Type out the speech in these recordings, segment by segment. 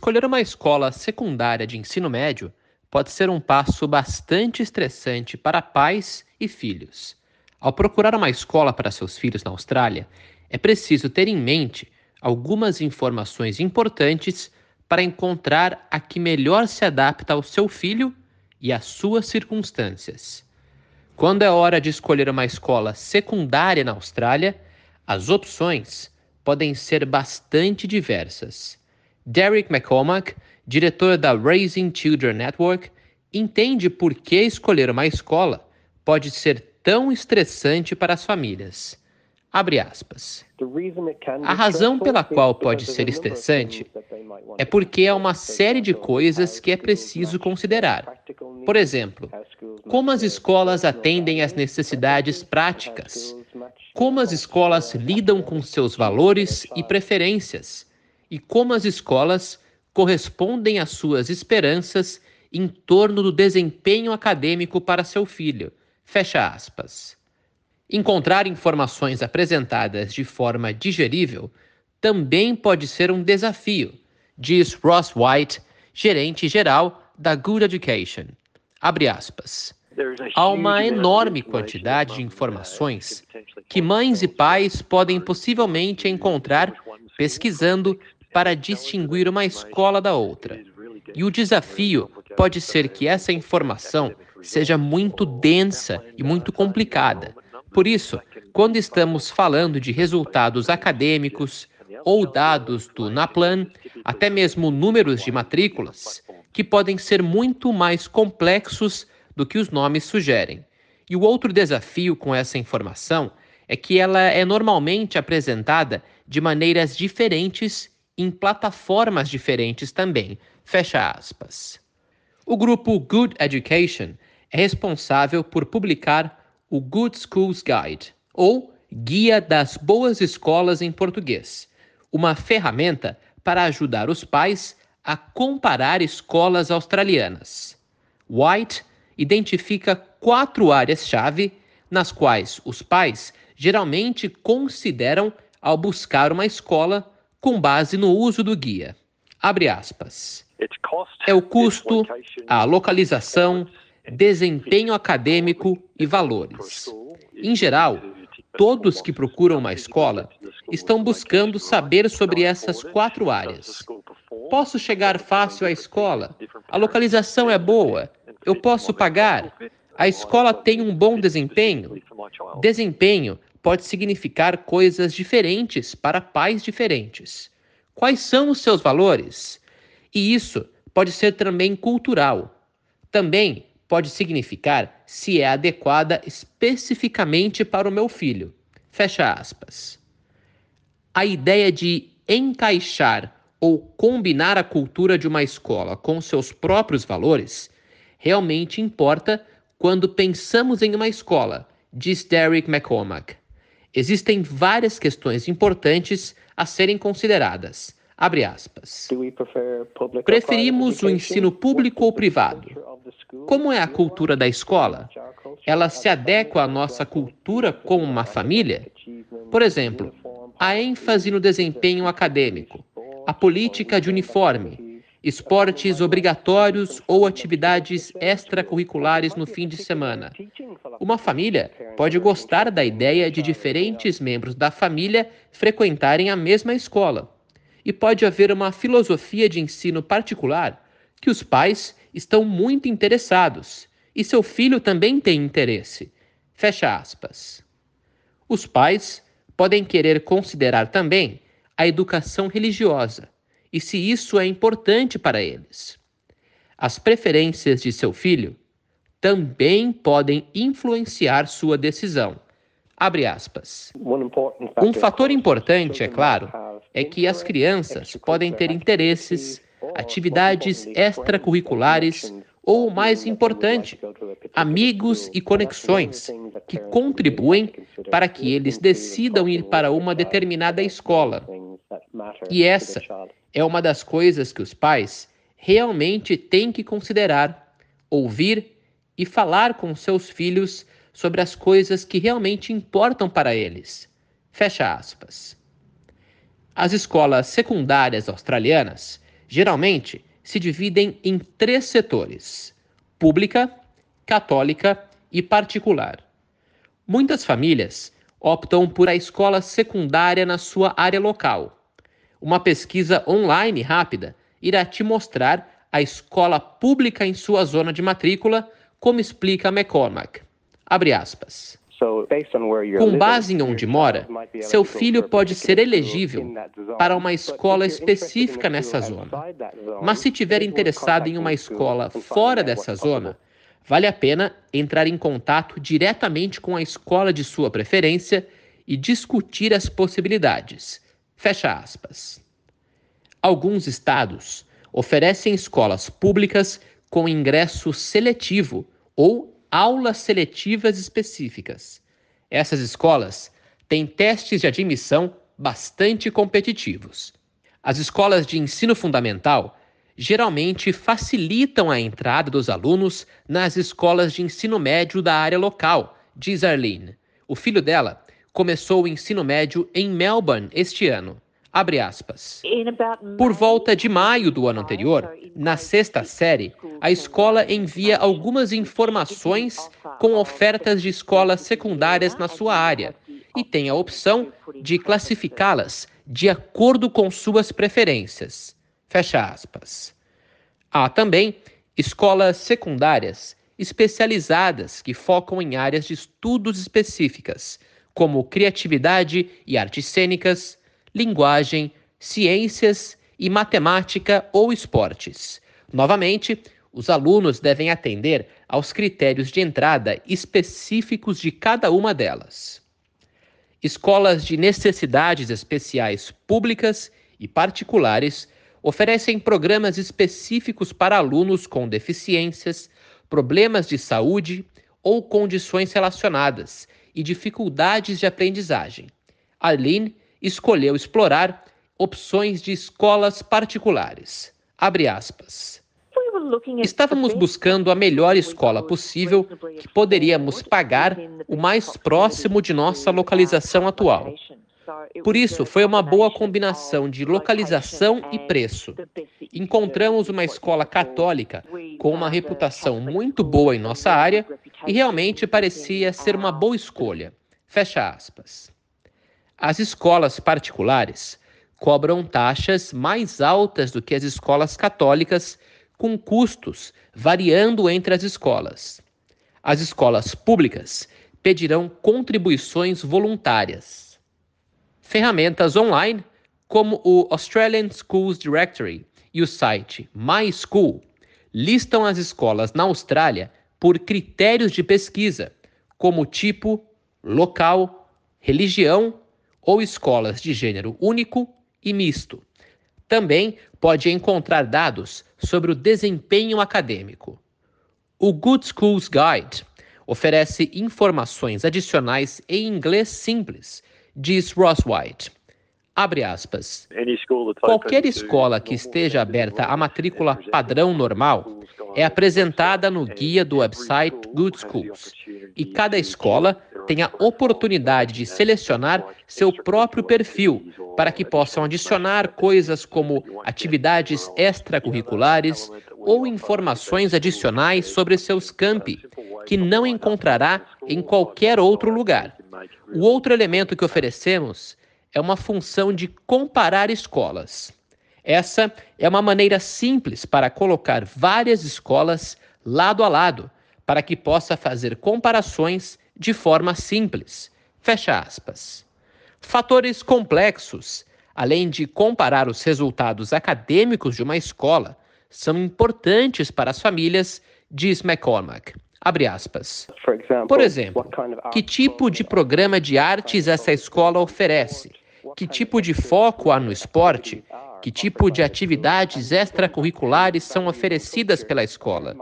Escolher uma escola secundária de ensino médio pode ser um passo bastante estressante para pais e filhos. Ao procurar uma escola para seus filhos na Austrália, é preciso ter em mente algumas informações importantes para encontrar a que melhor se adapta ao seu filho e às suas circunstâncias. Quando é hora de escolher uma escola secundária na Austrália, as opções podem ser bastante diversas. Derek McCormack, diretor da Raising Children Network, entende por que escolher uma escola pode ser tão estressante para as famílias. Abre aspas. A razão pela qual pode ser estressante é porque há uma série de coisas que é preciso considerar. Por exemplo, como as escolas atendem às necessidades práticas, como as escolas lidam com seus valores e preferências, e como as escolas correspondem às suas esperanças em torno do desempenho acadêmico para seu filho. Fecha aspas. Encontrar informações apresentadas de forma digerível também pode ser um desafio, diz Ross White, gerente geral da Good Education. Abre aspas. Há uma enorme quantidade de informações que mães e pais podem possivelmente encontrar pesquisando para distinguir uma escola da outra. E o desafio pode ser que essa informação seja muito densa e muito complicada, por isso, quando estamos falando de resultados acadêmicos ou dados do NAPLAN, até mesmo números de matrículas, que podem ser muito mais complexos do que os nomes sugerem. E o outro desafio com essa informação é que ela é normalmente apresentada de maneiras diferentes em plataformas diferentes também. Fecha aspas. O grupo Good Education é responsável por publicar o Good Schools Guide, ou Guia das Boas Escolas em Português, uma ferramenta para ajudar os pais a comparar escolas australianas. White identifica quatro áreas-chave nas quais os pais geralmente consideram ao buscar uma escola com base no uso do guia. Abre aspas. É o custo, a localização, desempenho acadêmico e valores. Em geral, todos que procuram uma escola estão buscando saber sobre essas quatro áreas. Posso chegar fácil à escola? A localização é boa? Eu posso pagar? A escola tem um bom desempenho? Desempenho pode significar coisas diferentes para pais diferentes. Quais são os seus valores? E isso pode ser também cultural. Também pode significar se é adequada especificamente para o meu filho. Fecha aspas. A ideia de encaixar ou combinar a cultura de uma escola com seus próprios valores realmente importa quando pensamos em uma escola, diz Derek McCormack. Existem várias questões importantes a serem consideradas. Abre aspas. Preferimos o ensino público ou privado? Como é a cultura da escola? Ela se adequa à nossa cultura como uma família? Por exemplo, a ênfase no desempenho acadêmico, a política de uniforme, esportes obrigatórios ou atividades extracurriculares no fim de semana. Uma família pode gostar da ideia de diferentes membros da família frequentarem a mesma escola. E pode haver uma filosofia de ensino particular que os pais estão muito interessados e seu filho também tem interesse. Fecha aspas. Os pais podem querer considerar também a educação religiosa e se isso é importante para eles. As preferências de seu filho também podem influenciar sua decisão. Abre aspas. Um fator importante, é claro, é que as crianças podem ter interesses atividades extracurriculares ou, mais importante, amigos e conexões que contribuem para que eles decidam ir para uma determinada escola. E essa é uma das coisas que os pais realmente têm que considerar, ouvir e falar com seus filhos sobre as coisas que realmente importam para eles. Fecha aspas. As escolas secundárias australianas geralmente se dividem em três setores: pública, católica e particular. Muitas famílias optam por a escola secundária na sua área local. Uma pesquisa online rápida irá te mostrar a escola pública em sua zona de matrícula, como explica McCormack. Abre aspas. Com base em onde mora, seu filho pode ser elegível para uma escola específica nessa zona. Mas se tiver interessado em uma escola fora dessa zona, vale a pena entrar em contato diretamente com a escola de sua preferência e discutir as possibilidades. Fecha aspas. Alguns estados oferecem escolas públicas com ingresso seletivo ou aulas seletivas específicas. Essas escolas têm testes de admissão bastante competitivos. As escolas de ensino fundamental geralmente facilitam a entrada dos alunos nas escolas de ensino médio da área local, diz Arlene. O filho dela começou o ensino médio em Melbourne este ano. Abre aspas. Por volta de maio do ano anterior, na sexta série, a escola envia algumas informações com ofertas de escolas secundárias na sua área e tem a opção de classificá-las de acordo com suas preferências. Fecha aspas. Há também escolas secundárias especializadas que focam em áreas de estudos específicas, como criatividade e artes cênicas, linguagem, ciências e matemática ou esportes. Novamente, os alunos devem atender aos critérios de entrada específicos de cada uma delas. Escolas de necessidades especiais públicas e particulares oferecem programas específicos para alunos com deficiências, problemas de saúde ou condições relacionadas e dificuldades de aprendizagem. Arlene escolheu explorar opções de escolas particulares. Abre aspas. Estávamos buscando a melhor escola possível que poderíamos pagar o mais próximo de nossa localização atual. Por isso, foi uma boa combinação de localização e preço. Encontramos uma escola católica com uma reputação muito boa em nossa área e realmente parecia ser uma boa escolha. Fecha aspas. As escolas particulares cobram taxas mais altas do que as escolas católicas, com custos variando entre as escolas. As escolas públicas pedirão contribuições voluntárias. Ferramentas online, como o Australian Schools Directory e o site My School, listam as escolas na Austrália por critérios de pesquisa, como tipo, local, religião ou escolas de gênero único e misto. Também pode encontrar dados sobre o desempenho acadêmico. O Good Schools Guide oferece informações adicionais em inglês simples, diz Ross White. Abre aspas. Qualquer escola que esteja aberta à matrícula padrão normal é apresentada no guia do website Good Schools, e cada escola tem a oportunidade de selecionar seu próprio perfil para que possam adicionar coisas como atividades extracurriculares ou informações adicionais sobre seus campi, que não encontrará em qualquer outro lugar. O outro elemento que oferecemos é uma função de comparar escolas. Essa é uma maneira simples para colocar várias escolas lado a lado, para que possa fazer comparações de forma simples. Fecha aspas. Fatores complexos, além de comparar os resultados acadêmicos de uma escola, são importantes para as famílias, diz McCormack. Abre aspas. Por exemplo, que tipo de programa de artes essa escola oferece? Que tipo de foco há no esporte? Que tipo de atividades extracurriculares são oferecidas pela escola?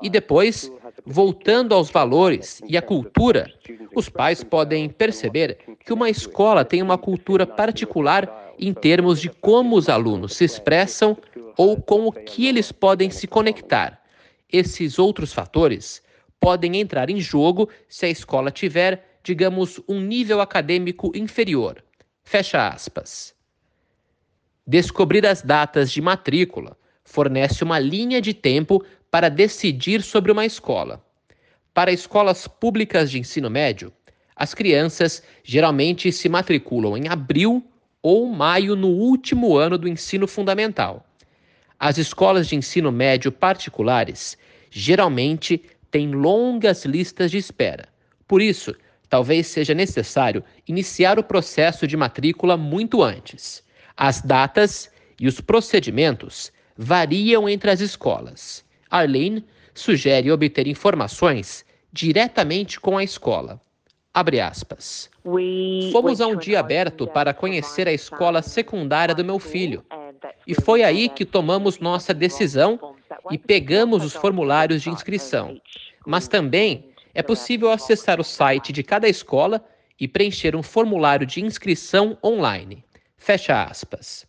E depois, voltando aos valores e à cultura, os pais podem perceber que uma escola tem uma cultura particular em termos de como os alunos se expressam ou com o que eles podem se conectar. Esses outros fatores podem entrar em jogo se a escola tiver, digamos, um nível acadêmico inferior. Fecha aspas. Descobrir as datas de matrícula fornece uma linha de tempo para decidir sobre uma escola. Para escolas públicas de ensino médio, as crianças geralmente se matriculam em abril ou maio no último ano do ensino fundamental. As escolas de ensino médio particulares geralmente têm longas listas de espera. Por isso, talvez seja necessário iniciar o processo de matrícula muito antes. As datas e os procedimentos variam entre as escolas. Arlene sugere obter informações diretamente com a escola. Abre aspas. Fomos a um dia aberto para conhecer a escola secundária do meu filho. E foi aí que tomamos nossa decisão e pegamos os formulários de inscrição. Mas também é possível acessar o site de cada escola e preencher um formulário de inscrição online. Fecha aspas.